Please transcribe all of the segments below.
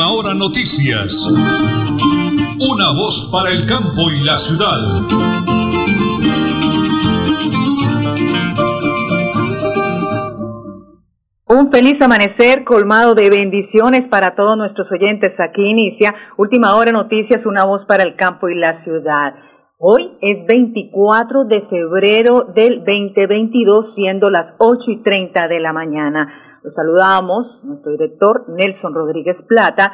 Última Hora Noticias. Una voz para el campo y la ciudad. Un feliz amanecer colmado de bendiciones para todos nuestros oyentes. Aquí inicia Última Hora Noticias, una voz para el campo y la ciudad. Hoy es 24 de febrero del 2022, siendo las 8 y 30 de la mañana. Los saludamos, nuestro director Nelson Rodríguez Plata,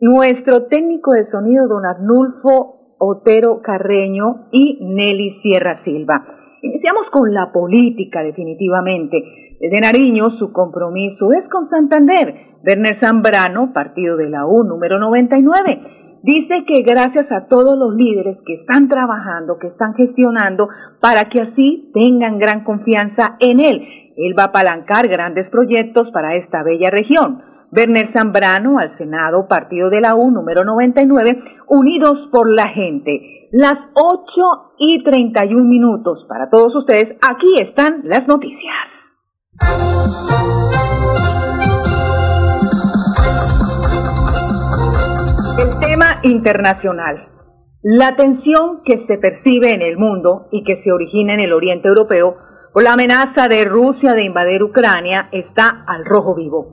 nuestro técnico de sonido don Arnulfo Otero Carreño y Nelly Sierra Silva. Iniciamos con la política, definitivamente. Desde Nariño, su compromiso es con Santander. Werner Zambrano, partido de la U número 99 dice que gracias a todos los líderes que están trabajando, que están gestionando, para que así tengan gran confianza en él. Él va a apalancar grandes proyectos para esta bella región. Werner Zambrano al Senado, Partido de la U, número 99, Unidos por la Gente. Las 8 y 31 minutos para todos ustedes. Aquí están las noticias. El tema internacional. La tensión que se percibe en el mundo y que se origina en el Oriente Europeo por la amenaza de Rusia de invadir Ucrania está al rojo vivo.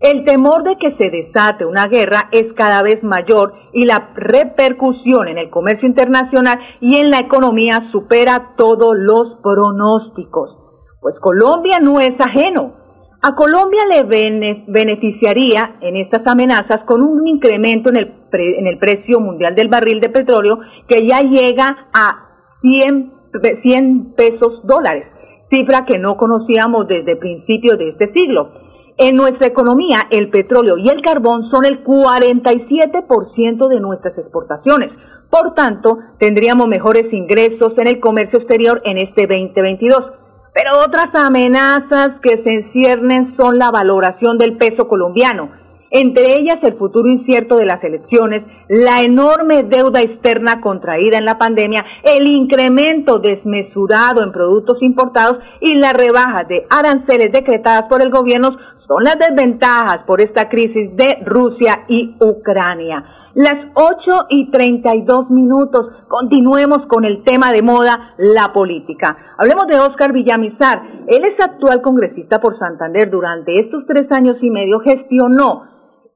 El temor de que se desate una guerra es cada vez mayor y la repercusión en el comercio internacional y en la economía supera todos los pronósticos. Pues Colombia no es ajeno. A Colombia le beneficiaría en estas amenazas con un incremento en el, en el precio mundial del barril de petróleo que ya llega a 100, 100 pesos dólares, cifra que no conocíamos desde principios de este siglo. En nuestra economía, el petróleo y el carbón son el 47% de nuestras exportaciones. Por tanto, tendríamos mejores ingresos en el comercio exterior en este 2022. Pero otras amenazas que se enciernen son la valoración del peso colombiano, entre ellas el futuro incierto de las elecciones, la enorme deuda externa contraída en la pandemia, el incremento desmesurado en productos importados y la rebaja de aranceles decretadas por el gobierno son las desventajas por esta crisis de Rusia y Ucrania. Las 8 y 32 minutos, continuemos con el tema de moda, la política. Hablemos de Oscar Villamizar. Él es actual congresista por Santander. Durante estos tres años y medio gestionó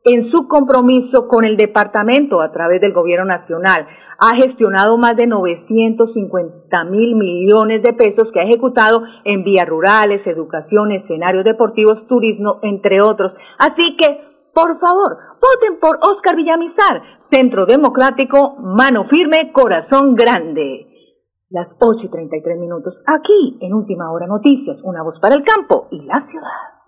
en su compromiso con el departamento a través del gobierno nacional. Ha gestionado más de 950 mil millones de pesos que ha ejecutado en vías rurales, educación, escenarios deportivos, turismo, entre otros. Así que, por favor, voten por Oscar Villamizar, Centro Democrático, mano firme, corazón grande. Las 8 y 33 minutos, aquí en Última Hora Noticias, una voz para el campo y la ciudad.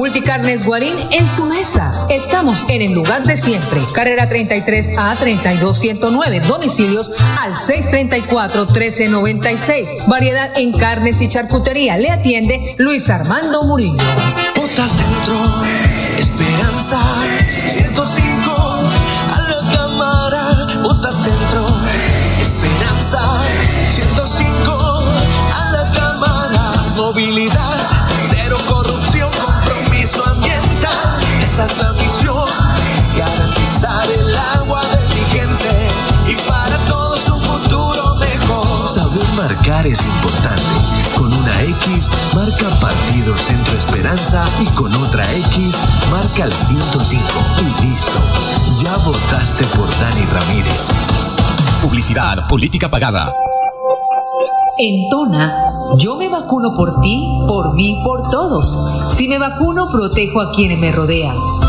Multicarnes Guarín en su mesa. Estamos en el lugar de siempre. Carrera 33 a 32109. Domicilios al 634 1396. Variedad en carnes y charcutería. Le atiende Luis Armando Murillo. Bota Centro, Esperanza 105 a la cámara. Bota Centro, Esperanza 105 a la cámara. Movilidad, Esa es la misión, garantizar el agua de mi gente y para todos un futuro mejor. Saber marcar es importante. Con una X, marca Partido Centro Esperanza y con otra X, marca el 105. Y listo. Ya votaste por Dani Ramírez. Publicidad, política pagada. En Tona, Yo me vacuno por ti, por mí, por todos. Si me vacuno, protejo a quienes me rodean.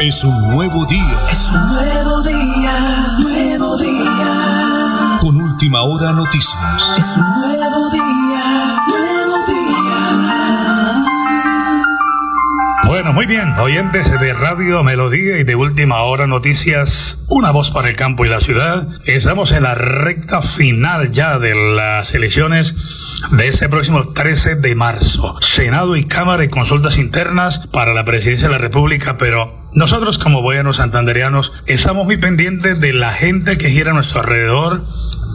Es un nuevo día. Es un nuevo día, nuevo día. Con última hora noticias. Es un nuevo día, nuevo día. Bueno, muy bien, oyentes de Radio Melodía y de Última Hora Noticias, una voz para el campo y la ciudad. Estamos en la recta final ya de las elecciones de ese próximo 13 de marzo. Senado y Cámara y consultas internas para la presidencia de la República, pero nosotros como buenos santanderianos estamos muy pendientes de la gente que gira a nuestro alrededor,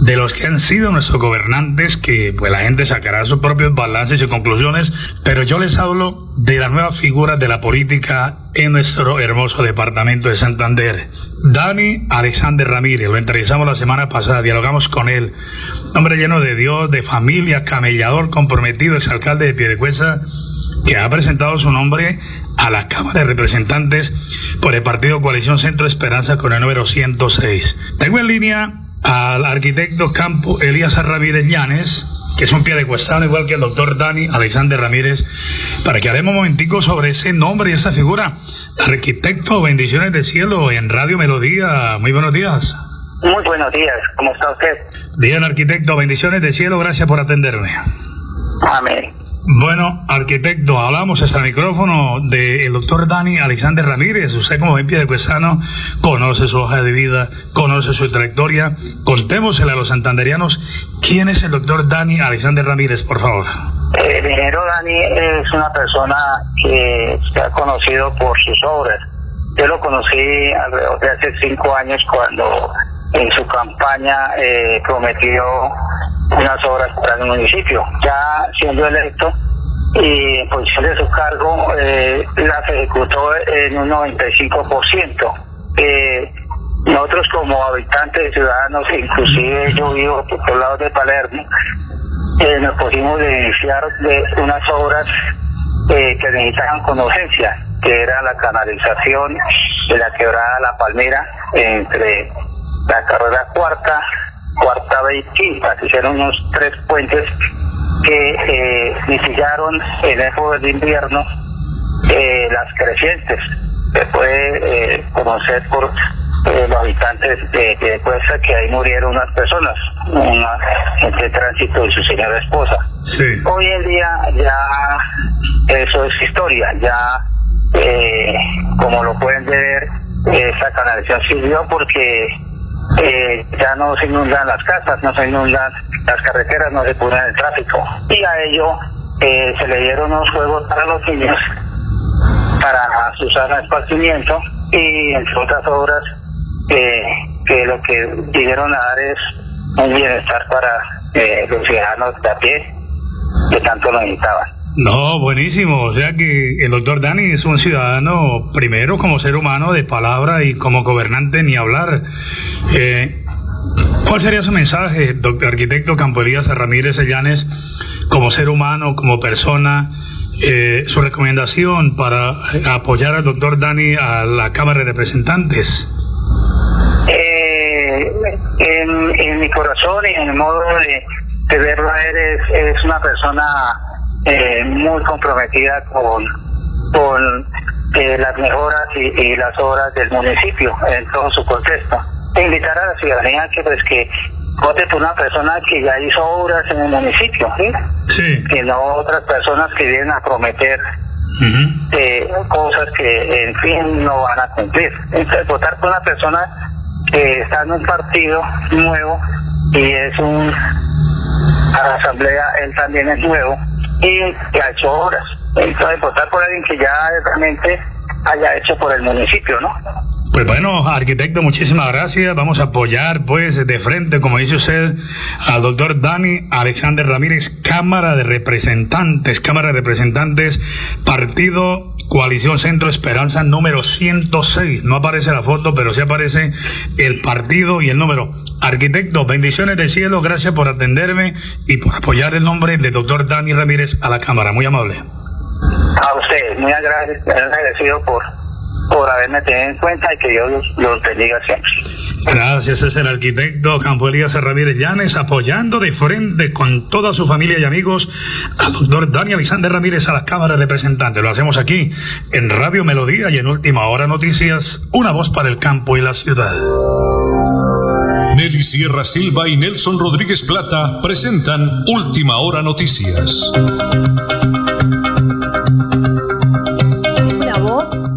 de los que han sido nuestros gobernantes, que pues la gente sacará sus propios balances y conclusiones, pero yo les hablo de la nueva figura de la política en nuestro hermoso departamento de Santander. Dani Alexander Ramírez, lo entrevistamos la semana pasada, dialogamos con él, hombre lleno de Dios, de familia, camellador, comprometido, exalcalde de Piedecuesta, que ha presentado su nombre a la Cámara de Representantes por el partido Coalición Centro Esperanza con el número 106. Tengo en línea al arquitecto campo Elías Ramírez Llanes, que es un pie de cuestano, igual que el doctor Dani Alexander Ramírez, para que haremos un momentico sobre ese nombre y esa figura. Arquitecto, bendiciones del cielo en Radio Melodía. Muy buenos días. Muy buenos días, ¿cómo está usted? Bien, arquitecto, bendiciones del cielo, gracias por atenderme. Amén. Bueno, arquitecto, hablamos hasta el micrófono del doctor Dani Alexander Ramírez. Usted como pie de cuestano conoce su hoja de vida, conoce su trayectoria. Contémosle a los santanderianos quién es el doctor Dani Alexander Ramírez, por favor. El ingeniero Dani es una persona que se ha conocido por sus obras. Yo lo conocí alrededor de hace cinco años cuando en su campaña eh, prometió unas obras para el municipio. Ya siendo electo y en posición de su cargo, eh, las ejecutó en un 95%. Eh, nosotros como habitantes y ciudadanos, inclusive yo vivo por los lados de Palermo, eh, nos pusimos de iniciar de unas obras eh, que necesitaban con urgencia, que era la canalización de la quebrada La Palmera entre la carrera cuarta, cuarta y quinta, se hicieron unos tres puentes que eh, mitigaron en época de invierno eh, las crecientes. Se puede eh, conocer por eh, los habitantes de, de Cuesta que ahí murieron unas personas, una gente de tránsito y su señora esposa. Sí. Hoy en día ya eso es historia, ya eh, como lo pueden ver, esa canalización sirvió porque eh, ya no se inundan las casas, no se inundan las carreteras, no se cubren el tráfico. Y a ello eh, se le dieron unos juegos para los niños para su sano esparcimiento y entre otras obras eh, que lo que vinieron a dar es un bienestar para eh, los ciudadanos de a pie que tanto lo necesitaban. No, buenísimo. O sea que el doctor Dani es un ciudadano, primero como ser humano de palabra y como gobernante ni hablar. Eh, ¿Cuál sería su mensaje, doctor arquitecto Campo Elías Ramírez Llanes, como ser humano, como persona? eh, su recomendación para apoyar al doctor Dani a la Cámara de Representantes. Eh, en, en mi corazón y en el modo de, verlo a él es, es una persona eh, muy comprometida con, con eh, las mejoras y, las obras del municipio en todo su contexto. E invitar a la ciudadanía que pues que vote por una persona que ya hizo obras en el municipio, ¿sí? Que no otras personas que vienen a prometer eh, cosas que en fin no van a cumplir. Entonces votar por una persona que está en un partido nuevo y es un a la asamblea él también es nuevo y que ha hecho obras. Entonces votar por alguien que ya realmente haya hecho por el municipio, ¿no? Pues bueno, arquitecto, muchísimas gracias. Vamos a apoyar, pues, de frente, como dice usted, al doctor Dani Alexander Ramírez, Cámara de Representantes, Cámara de Representantes, Partido Coalición Centro Esperanza número 106. No aparece la foto, pero sí aparece el partido y el número. Arquitecto, bendiciones del cielo, gracias por atenderme y por apoyar el nombre del doctor Dani Ramírez a la Cámara. Muy amable. A usted, muy agradecido por, por haberme tenido en cuenta y que Dios los, bendiga siempre. Gracias, es el arquitecto Campo Elías Ramírez Llanes apoyando de frente con toda su familia y amigos al doctor Dani Alexander Ramírez a la Cámara de Representantes. Lo hacemos aquí en Radio Melodía y en Última Hora Noticias, una voz para el campo y la ciudad. Nelly Sierra Silva y Nelson Rodríguez Plata presentan Última Hora Noticias.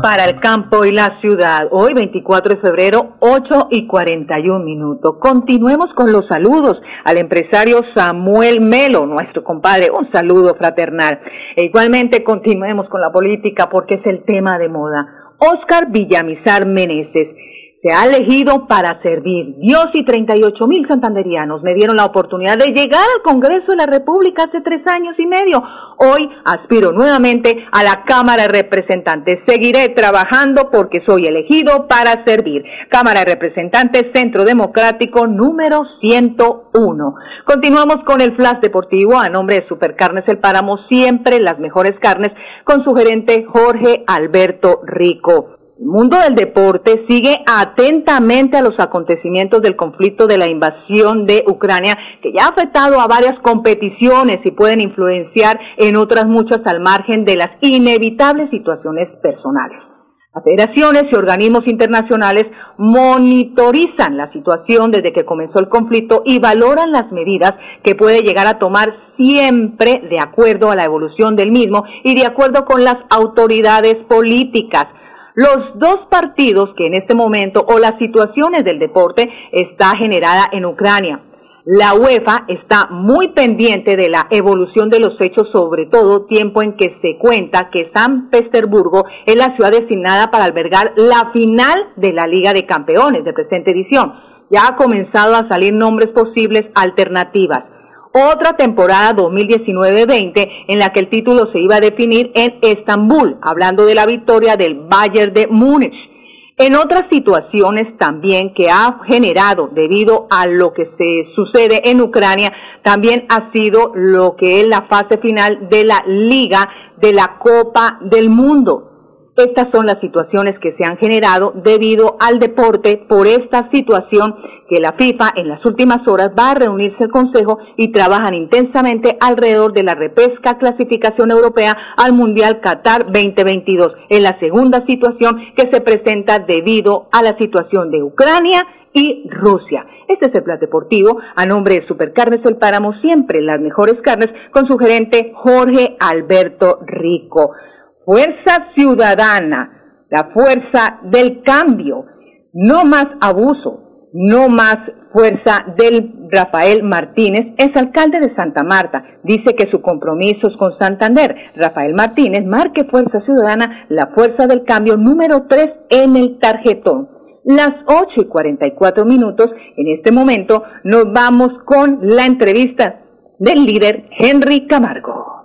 para el campo y la ciudad. Hoy, 24 de febrero, 8 y 41 minutos. Continuemos con los saludos al empresario Samuel Melo, nuestro compadre. Un saludo fraternal. E igualmente continuemos con la política porque es el tema de moda. Oscar Villamizar Meneses se ha elegido para servir. Dios y 38 mil santanderianos me dieron la oportunidad de llegar al Congreso de la República hace tres años y medio. Hoy aspiro nuevamente a la Cámara de Representantes. Seguiré trabajando porque soy elegido para servir. Cámara de Representantes, Centro Democrático número 101. Continuamos con el flash deportivo a nombre de Supercarnes El Páramo, siempre las mejores carnes, con su gerente Jorge Alberto Rico. El mundo del deporte sigue atentamente a los acontecimientos del conflicto de la invasión de Ucrania, que ya ha afectado a varias competiciones y pueden influenciar en otras muchas al margen de las inevitables situaciones personales. Las federaciones y organismos internacionales monitorizan la situación desde que comenzó el conflicto y valoran las medidas que puede llegar a tomar siempre de acuerdo a la evolución del mismo y de acuerdo con las autoridades políticas los dos partidos que en este momento o las situaciones del deporte está generada en Ucrania. La UEFA está muy pendiente de la evolución de los hechos, sobre todo tiempo en que se cuenta que San Petersburgo es la ciudad designada para albergar la final de la Liga de Campeones de presente edición. Ya ha comenzado a salir nombres posibles alternativas otra temporada 2019-20 en la que el título se iba a definir en Estambul, hablando de la victoria del Bayern de Múnich. En otras situaciones también que ha generado debido a lo que se sucede en Ucrania, también ha sido lo que es la fase final de la Liga de la Copa del Mundo. Estas son las situaciones que se han generado debido al deporte por esta situación que la FIFA en las últimas horas va a reunirse el Consejo y trabajan intensamente alrededor de la repesca clasificación europea al Mundial Qatar 2022. En la segunda situación que se presenta debido a la situación de Ucrania y Rusia. Este es el Plan Deportivo a nombre de Supercarnes El Páramo, siempre las mejores carnes, con su gerente Jorge Alberto Rico. Fuerza ciudadana, la fuerza del cambio, no más abuso, no más fuerza del Rafael Martínez, es alcalde de Santa Marta. Dice que su compromiso es con Santander. Rafael Martínez marque Fuerza Ciudadana, la fuerza del cambio número 3 en el tarjetón. Las 8 y 44 minutos, en este momento, nos vamos con la entrevista del líder Henry Camargo.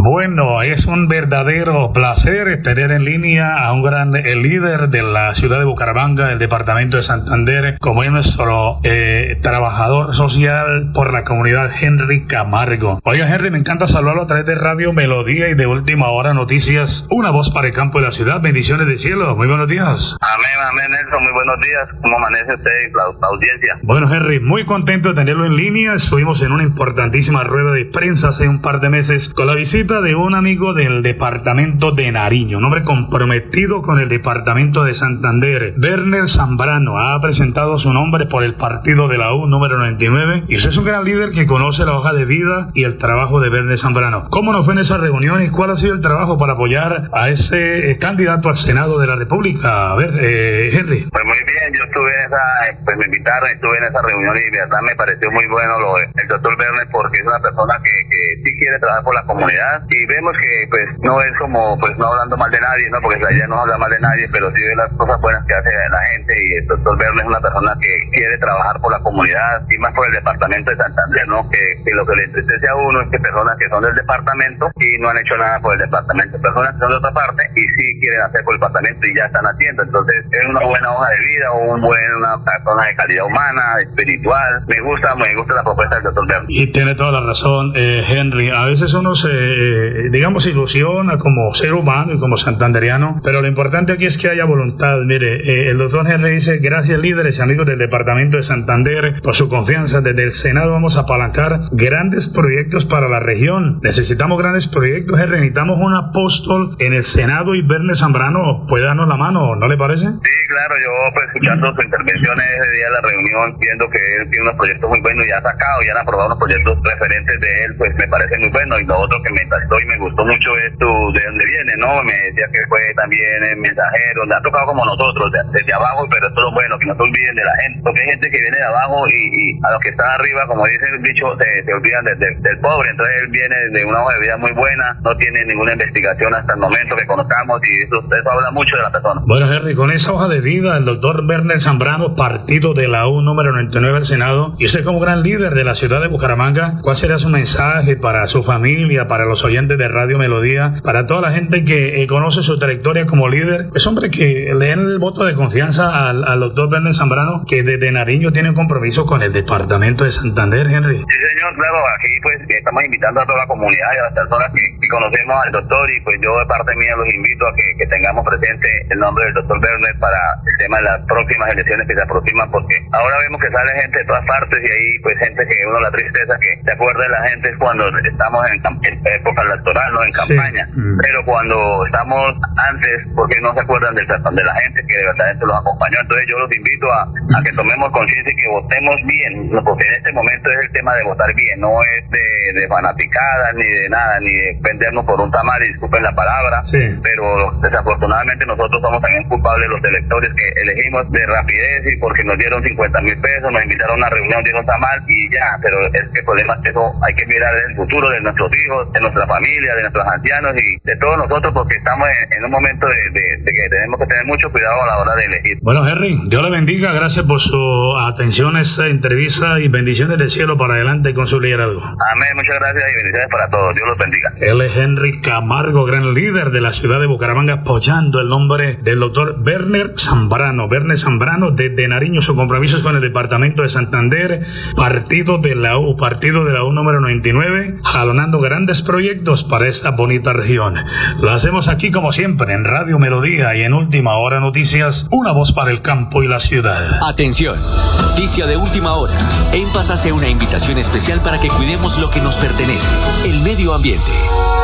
Bueno, es un verdadero placer tener en línea a un gran el líder de la ciudad de Bucaramanga, del departamento de Santander, como es nuestro eh, trabajador social por la comunidad Henry Camargo. Oiga, Henry, me encanta saludarlo a través de Radio Melodía y de Última Hora Noticias, una voz para el campo de la ciudad. Bendiciones del cielo. Muy buenos días. Amén, amén, Nelson. Muy buenos días. ¿Cómo amanece usted y la, audiencia? Bueno, Henry, muy contento de tenerlo en línea. Estuvimos en una importantísima rueda de prensa hace un par de meses con la visita de un amigo del departamento de Nariño, un hombre comprometido con el departamento de Santander. Werner Zambrano ha presentado su nombre por el partido de la U número 99 y usted es un gran líder que conoce la hoja de vida y el trabajo de Werner Zambrano. ¿Cómo nos fue en esa reunión y cuál ha sido el trabajo para apoyar a ese eh, candidato al Senado de la República? A ver, eh, Henry. Pues muy bien, yo estuve en esa, pues me invitaron, estuve en esa reunión y de verdad me pareció muy bueno lo del doctor Werner porque es una persona que sí quiere trabajar por la comunidad y vemos que pues no es como pues no hablando mal de nadie, ¿no? Porque la no es hablar mal de nadie, pero sí de las cosas buenas que hace la gente y el doctor Werner es una persona que quiere trabajar por la comunidad y más por el departamento de Santander, ¿no? Que, lo que le entristece a uno es que personas que son del departamento y no han hecho nada por el departamento, personas que son de otra parte y sí quieren hacer por el departamento y ya están haciendo, entonces es una buena hoja de vida, un buen, una persona de calidad humana, espiritual, me gusta, me gusta la propuesta del doctor Werner. Y tiene toda la razón, eh, Henry. A veces uno se, eh, digamos, ilusiona como ser humano y como santanderiano, pero lo importante aquí es que haya voluntad. Mire, eh, el doctor Henry dice, gracias líderes y amigos del departamento de Santander por su confianza. Desde el Senado vamos a apalancar grandes proyectos para la región. Necesitamos grandes proyectos, Henry. Necesitamos un apóstol en el Senado y Verne Zambrano puede darnos la mano, ¿no le parece? Sí, claro, yo pues escuchando su intervención ese día de la reunión, viendo que él tiene unos proyectos muy buenos y ha sacado y han aprobado unos proyectos referentes de él, pues me parece muy bueno. Y lo otro que me y me gustó mucho es tu, de dónde viene, ¿no? Me decía que fue también el mensajero, le ha tocado como nosotros, de- desde abajo, pero esto es lo bueno, que no se olviden de la gente, porque hay gente que viene de abajo y, a los que están arriba, como dice el dicho, se, se olvidan de- del pobre. Entonces él viene de una hoja de vida muy buena, no tiene ninguna investigación hasta el momento que conozcamos y eso, eso habla mucho de la persona. Bueno, Henry, con esa hoja de vida, el doctor Werner Zambrano, partido de la U número 99 del Senado, y usted como gran líder de la ciudad de Bucaramanga, ¿cuál sería su mensaje para su familia, para los oyentes de Radio Melodía, para toda la gente que eh, conoce su trayectoria como líder? Es hombre que le den el voto de confianza al, al doctor Werner Zambrano, que desde Nariño tiene un compromiso con el departamento de Santander, Henry. Sí, señor, claro, aquí pues estamos invitando a toda la comunidad y a las personas que, que conocemos al doctor y pues yo de parte mía los invito a que, que tengamos presente el nombre del doctor Werner para el tema de las próximas elecciones que se aproximan porque ahora vemos que sale gente de todas partes y ahí pues gente que uno la tristeza que se acuerda de la gente es cuando estamos en, en época electoral, no en Sí. campaña, Mm. pero cuando estamos antes, porque no se acuerdan del, de la gente que de verdad los acompañó, entonces yo los invito a, a que tomemos conciencia y que votemos bien, porque en este momento es el tema de votar bien, no es de, de fanaticadas ni de nada, ni de vendernos por un tamal, y disculpen la palabra, Sí. pero desafortunadamente nosotros somos también culpables los electores que elegimos de rapidez y porque nos dieron 50 mil pesos, nos invitaron a una reunión, dieron tamal y ya, pero es que el problema es que eso hay que mirar el futuro de nuestros hijos, de nuestra familia, de nuestros ancianos y de todos nosotros porque estamos en, en un momento de, de- de que tenemos que tener mucho cuidado a la hora de elegir. Bueno, Henry, Dios le bendiga. Gracias por su atención a esta entrevista y bendiciones del cielo para adelante con su liderazgo. Amén, muchas gracias y bendiciones para todos. Dios los bendiga. Él es Henry Camargo, gran líder de la ciudad de Bucaramanga, apoyando el nombre del doctor Werner Zambrano. Werner Zambrano, desde Nariño, su compromiso es con el departamento de Santander, partido de la U, partido de la U número 99, jalonando grandes proyectos para esta bonita región. Lo hacemos aquí como siempre en Radio Melodía y en Última Hora Noticias, una voz para el campo y la ciudad. Atención, noticia de última hora. En Paz hace una invitación especial para que cuidemos lo que nos pertenece, el medio ambiente.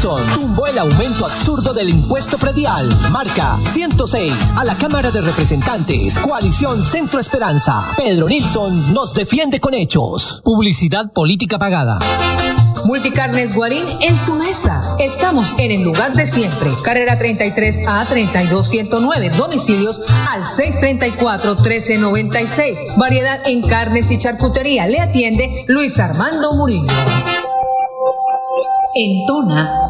Tumbó el aumento absurdo del impuesto predial. Marca 106 a la Cámara de Representantes. Coalición Centro Esperanza. Pedro Nilsson nos defiende con hechos. Publicidad política pagada. Multicarnes Guarín en su mesa. Estamos en el lugar de siempre. Carrera 33 a 32109. Domicilios al 634 1396. Variedad en carnes y charcutería. Le atiende Luis Armando Murillo. En Tona,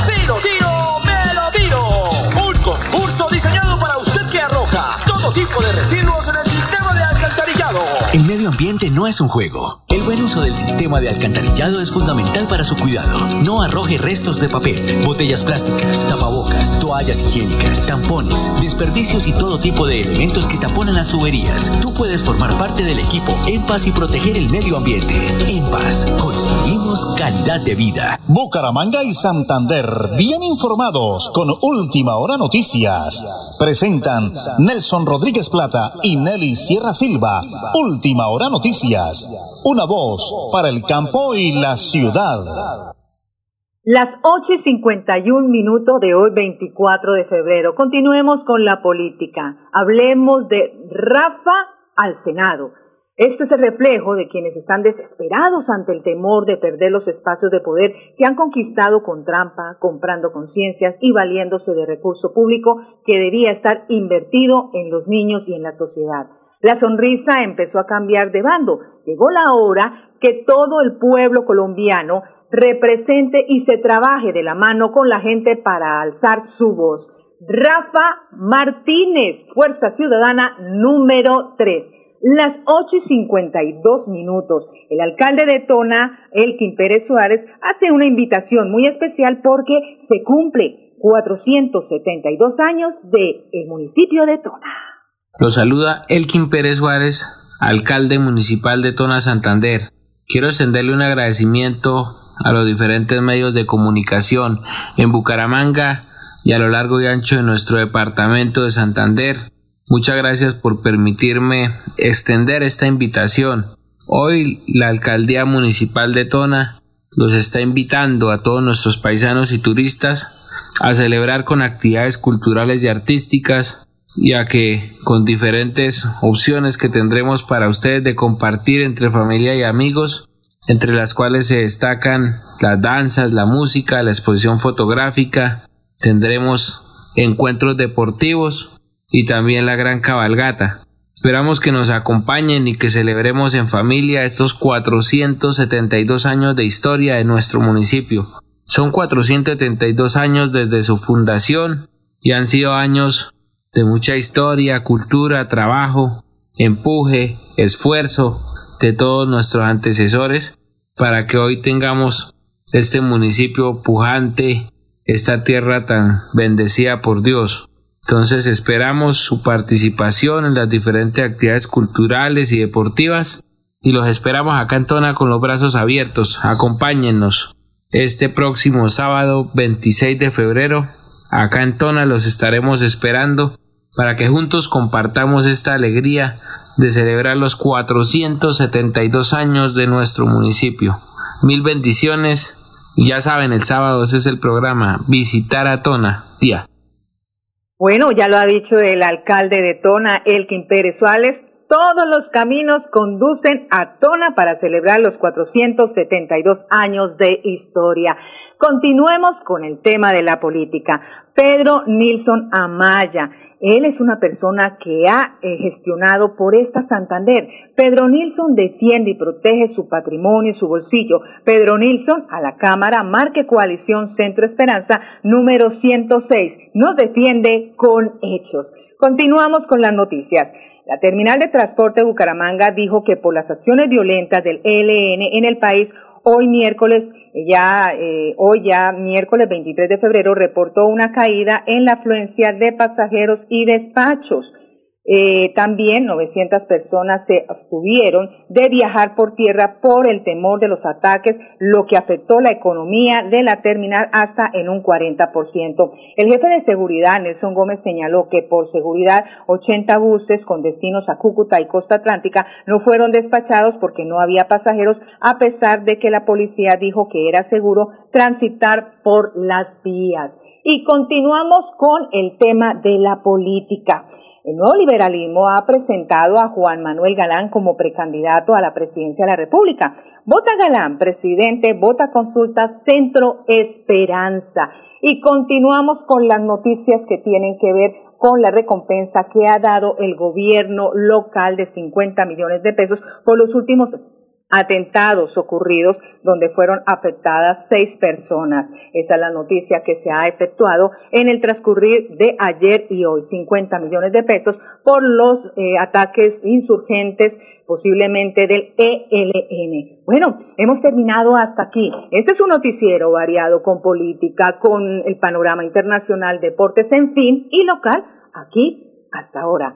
Ambiente no es un juego. El buen uso del sistema de alcantarillado es fundamental para su cuidado. No arroje restos de papel, botellas plásticas, tapabocas, toallas higiénicas, tampones, desperdicios y todo tipo de elementos que taponan las tuberías. Tú puedes formar parte del equipo En Paz y proteger el medio ambiente. En Paz, construimos calidad de vida. Bucaramanga y Santander, bien informados con Última Hora Noticias. Presentan Nelson Rodríguez Plata y Nelly Sierra Silva. Última Hora Noticias. Una voz para el campo y la ciudad. Las 8 y 51 minutos de hoy, 24 de febrero. Continuemos con la política. Hablemos de Rafa al Senado. Este es el reflejo de quienes están desesperados ante el temor de perder los espacios de poder que han conquistado con trampa, comprando conciencias y valiéndose de recurso público que debía estar invertido en los niños y en la sociedad. La sonrisa empezó a cambiar de bando. Llegó la hora que todo el pueblo colombiano represente y se trabaje de la mano con la gente para alzar su voz. Rafa Martínez, Fuerza Ciudadana número 3. Las 8 y 52 minutos. El alcalde de Tona, Elkin Pérez Suárez, hace una invitación muy especial porque se cumple 472 años de el municipio de Tona. Lo saluda Elkin Pérez Suárez, alcalde municipal de Tona Santander. Quiero extenderle un agradecimiento a los diferentes medios de comunicación en Bucaramanga y a lo largo y ancho de nuestro departamento de Santander. Muchas gracias por permitirme extender esta invitación. Hoy la alcaldía municipal de Tona los está invitando a todos nuestros paisanos y turistas a celebrar con actividades culturales y artísticas ya que con diferentes opciones que tendremos para ustedes de compartir entre familia y amigos, entre las cuales se destacan las danzas, la música, la exposición fotográfica, tendremos encuentros deportivos y también la gran cabalgata. Esperamos que nos acompañen y que celebremos en familia estos 472 años de historia de nuestro municipio. Son 472 años desde su fundación y han sido años de mucha historia, cultura, trabajo, empuje, esfuerzo de todos nuestros antecesores para que hoy tengamos este municipio pujante, esta tierra tan bendecida por Dios. Entonces esperamos su participación en las diferentes actividades culturales y deportivas y los esperamos acá en Tona con los brazos abiertos. Acompáñennos este próximo sábado 26 de febrero. Acá en Tona los estaremos esperando para que juntos compartamos esta alegría de celebrar los 472 años de nuestro municipio. Mil bendiciones. Y ya saben, el sábado ese es el programa Visitar a Tona. Tía. Bueno, ya lo ha dicho el alcalde de Tona, Elkin Pérez Suárez. Todos los caminos conducen a Tona para celebrar los 472 años de historia. Continuemos con el tema de la política. Pedro Nilsson Amaya él es una persona que ha eh, gestionado por esta Santander. Pedro Nilsson defiende y protege su patrimonio y su bolsillo. Pedro Nilsson a la Cámara Marque Coalición Centro Esperanza número 106. Nos defiende con hechos. Continuamos con las noticias. La terminal de transporte de Bucaramanga dijo que por las acciones violentas del ELN en el país, hoy miércoles ya eh, hoy ya miércoles 23 de febrero reportó una caída en la afluencia de pasajeros y despachos. Eh, también 900 personas se abstuvieron de viajar por tierra por el temor de los ataques, lo que afectó la economía de la terminal hasta en un 40%. El jefe de seguridad, Nelson Gómez, señaló que por seguridad 80 buses con destinos a Cúcuta y Costa Atlántica no fueron despachados porque no había pasajeros, a pesar de que la policía dijo que era seguro transitar por las vías. Y continuamos con el tema de la política. El nuevo liberalismo ha presentado a Juan Manuel Galán como precandidato a la presidencia de la República. Vota Galán, presidente, vota consulta Centro Esperanza. Y continuamos con las noticias que tienen que ver con la recompensa que ha dado el gobierno local de 50 millones de pesos por los últimos atentados ocurridos donde fueron afectadas seis personas. Esa es la noticia que se ha efectuado en el transcurrir de ayer y hoy. 50 millones de pesos por los eh, ataques insurgentes posiblemente del ELN. Bueno, hemos terminado hasta aquí. Este es un noticiero variado con política, con el panorama internacional, deportes, en fin, y local, aquí hasta ahora.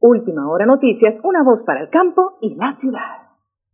Última hora noticias, una voz para el campo y la ciudad.